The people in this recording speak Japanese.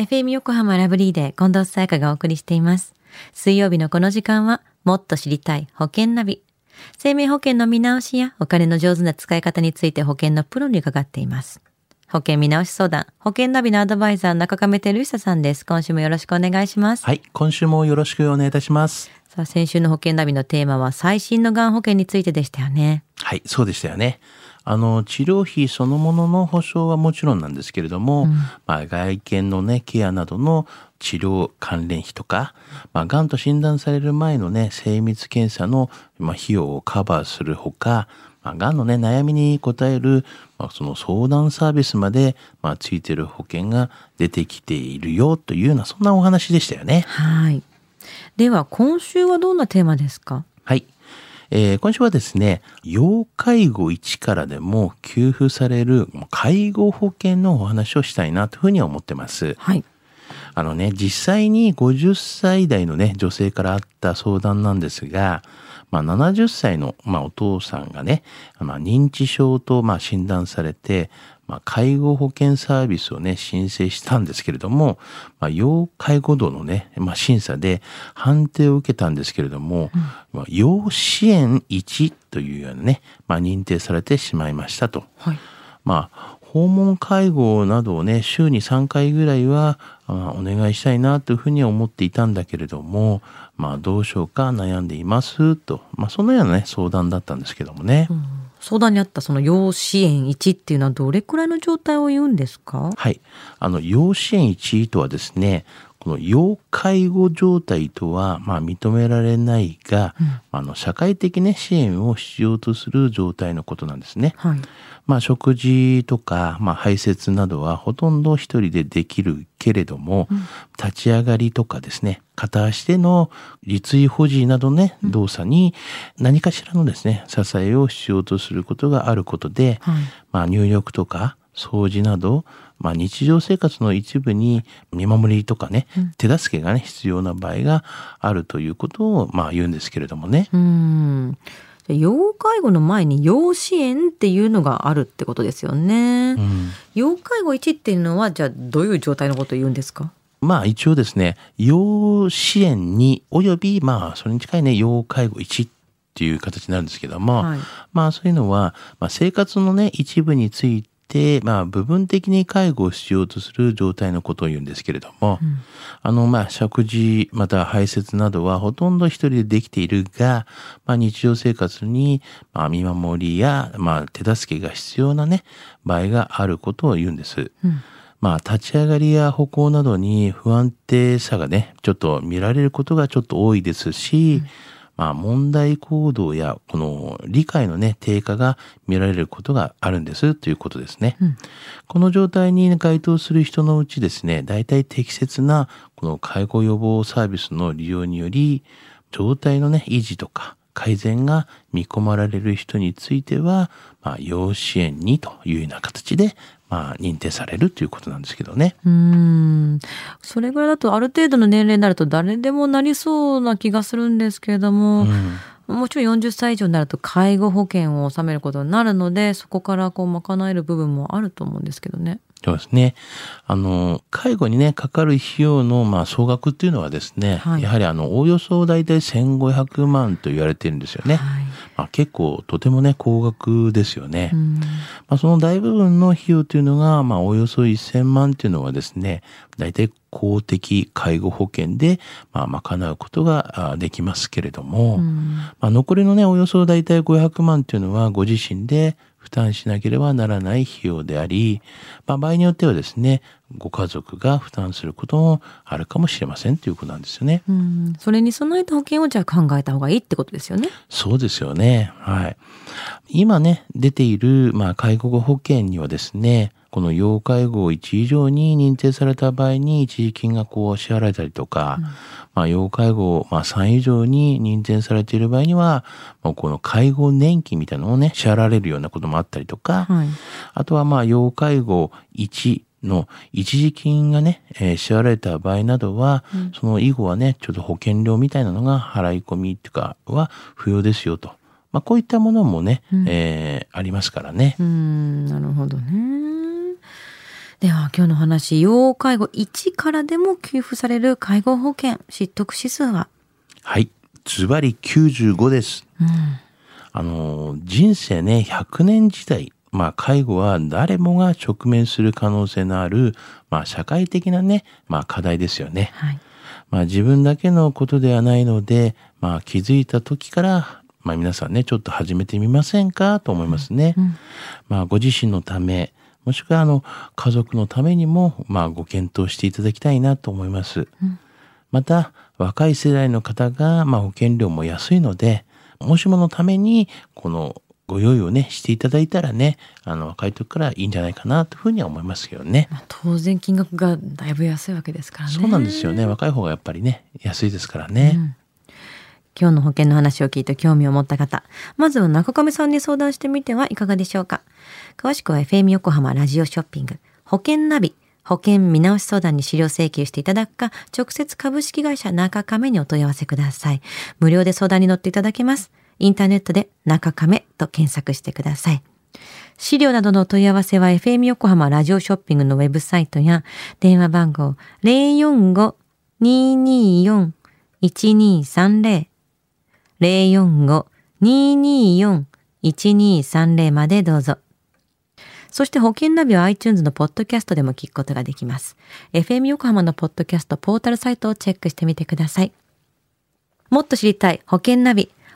FM 横浜ラブリーで近藤沙耶香がお送りしています。水曜日のこの時間は、もっと知りたい保険ナビ。生命保険の見直しやお金の上手な使い方について保険のプロに伺っています。保険見直し相談、保険ナビのアドバイザー中亀照久さんです。今週もよろしくお願いします。はい、今週もよろしくお願いいたします。さあ、先週の保険ナビのテーマは最新のがん保険についてでしたよね。はい、そうでしたよね。あの治療費そのものの保証はもちろんなんですけれども、まあ、外見のねケアなどの治療関連費とか、まあ、がんと診断される前のね精密検査の、まあ、費用をカバーするほか、まあ、がんのね悩みに応える、まあ、その相談サービスまで、まあ、ついてる保険が出てきているよというようなそんなお話でしたよね。はい。では、今週はどんなテーマですか？はい。えー今週はですね、要介護1からでも給付される介護保険のお話をしたいなというふうに思ってます。はい。あのね、実際に50歳代のね、女性からあった相談なんですが、まあ、70歳の、まあ、お父さんがね、まあ、認知症と、まあ、診断されて、まあ、介護保険サービスをね、申請したんですけれども、まあ、要介護度のね、まあ、審査で判定を受けたんですけれども、まあ、要支援1というようなね、まあ、認定されてしまいましたと。はい。まあ、訪問介護などをね、週に3回ぐらいは、あお願いしたいなというふうに思っていたんだけれども、まあ、どうしようか悩んでいますと、まあ、そのようなね、相談だったんですけどもね。相談にあったその要支援1っていうのはどれくらいの状態を言うんですか？はい。あの、要支援1とはですね、この要介護状態とは、まあ、認められないが、あの、社会的ね、支援を必要とする状態のことなんですね。はい。まあ、食事とか、まあ、排泄などはほとんど一人でできるけれども、立ち上がりとかですね、片足での立位保持などね、動作に何かしらのですね、支えを必要とすることがあることで、はい。まあ、入浴とか掃除など、まあ、日常生活の一部に見守りとかね、手助けがね、必要な場合があるということを、まあ、言うんですけれどもね。うーん。要介護の前に要支援っていうのがあるってことですよね。うん要介護1っていうのはじゃあどういう状態のことを言うんですか？まあ一応ですね、要支援におよびまあそれに近いね、要介護1っていう形になるんですけども、はいまあそういうのは、まあ、生活のね、一部について、まあ部分的に介護を必要とする状態のことを言うんですけれども、あのまあ食事、また排泄などはほとんど一人でできているが、まあ日常生活に、まあ見守りや、まあ手助けが必要なね、場合があることを言うんです。まあ、立ち上がりや歩行などに不安定さがね、ちょっと見られることがちょっと多いですし、まあ、問題行動や、この理解のね、低下が見られることがあるんですということですね。この状態に該当する人のうちですね、大体適切な、この介護予防サービスの利用により、状態のね、維持とか、改善が見込まれる人については、まあ、要支援にというような形で、まあ、認定されるということなんですけどね。うーん。それぐらいだとある程度の年齢になると誰でもなりそうな気がするんですけれども、もちろん40歳以上になると介護保険を納めることになるので、そこからこう賄える部分もあると思うんですけどね。そうですね。あの、介護にね、かかる費用の、まあ、総額っていうのはですね、はいやはりあの、おおよそ大体1500万と言われてるんですよね。はい。まあ、結構、とてもね、高額ですよね。うん。まあ、その大部分の費用というのが、まあ、およそ1000万というのはですね、大体公的介護保険で、まあ、賄うことがあできますけれども、まあ、残りのね、およそ大体500万というのはご自身で負担しなければならない費用であり、まあ、場合によってはですね、ご家族が負担することもあるかもしれませんということなんですよね。うん。それに備えた保険をじゃあ考えた方がいいってことですよね。そうですよね。はい。今ね、出ている、まあ、介護保険にはですね、この要介護1以上に認定された場合に一時金がこう支払えたりとか、まあ、要介護、まあ、3以上に認定されている場合には、もうこの介護年金みたいなのをね、支払われるようなこともあったりとか、はい。あとはまあ、要介護1の一時金がね、えー支払われた場合などは、その以後はね、ちょっと保険料みたいなのが払い込みっていうかは不要ですよと。まあ、こういったものもね、えーありますからね。うん、なるほどね。では今日の話、要介護1からでも給付される介護保険失得指数は？はい。ズバリ95です。うん。あの、人生ね、100年時代、まあ、介護は誰もが直面する可能性のある、まあ、社会的なね、まあ、課題ですよね。はい。まあ、自分だけのことではないので、まあ、気づいた時から、まあ、皆さんね、ちょっと始めてみませんかと思いますね。うん。まあ、ご自身のため、もしくは、あの、家族のためにも、まあ、ご検討していただきたいなと思います。うんまた、若い世代の方が、まあ、保険料も安いので、もしものために、この、ご用意をね、していただいたらね、あの、若い時からいいんじゃないかな、というふうには思いますけどね。まあ、当然金額がだいぶ安いわけですからね。そうなんですよね。若い方がやっぱりね、安いですからね。うん今日の保険の話を聞いて興味を持った方、まずは中亀さんに相談してみてはいかがでしょうか。詳しくは FM 横浜ラジオショッピング、保険ナビ、保険見直し相談に資料請求していただくか、直接株式会社中亀にお問い合わせください。無料で相談に乗っていただけます。インターネットで中亀と検索してください。資料などの問い合わせは FM 横浜ラジオショッピングのウェブサイトや電話番号045-224-1230 045-224-1230までどうぞ。そして保険ナビは iTunes のポッドキャストでも聞くことができます。FM 横浜のポッドキャストポータルサイトをチェックしてみてください。もっと知りたい保険ナビ、